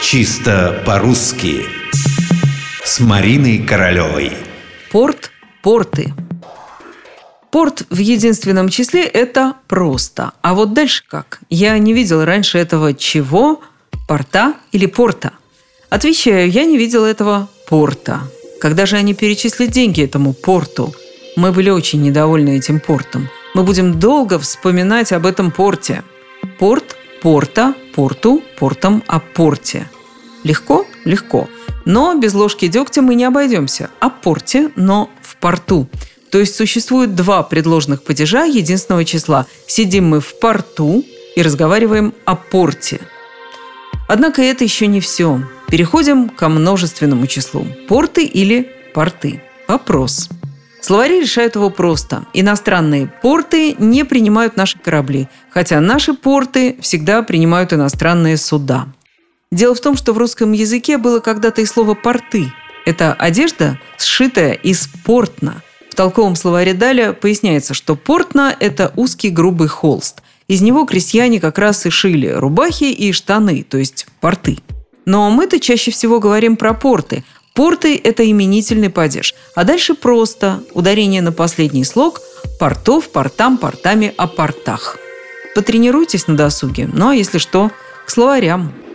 Чисто по-русски С Мариной Королевой Порт, порты Порт в единственном числе – это просто. А вот дальше как? Я не видел раньше этого чего? Порта или порта? Отвечаю, я не видел этого порта. Когда же они перечислят деньги этому порту? Мы были очень недовольны этим портом. Мы будем долго вспоминать об этом порте. Порт, порта, порту, портом о порте. Легко? Легко. Но без ложки дегтя мы не обойдемся. О порте, но в порту. То есть существует два предложенных падежа единственного числа. Сидим мы в порту и разговариваем о порте. Однако это еще не все. Переходим ко множественному числу. Порты или порты. Вопрос. Словари решают его просто. Иностранные порты не принимают наши корабли, хотя наши порты всегда принимают иностранные суда. Дело в том, что в русском языке было когда-то и слово «порты». Это одежда, сшитая из портна – толковом словаре Даля поясняется, что портна – это узкий грубый холст. Из него крестьяне как раз и шили рубахи и штаны, то есть порты. Но мы-то чаще всего говорим про порты. Порты – это именительный падеж. А дальше просто ударение на последний слог – портов, портам, портами, о портах. Потренируйтесь на досуге. Ну а если что, к словарям –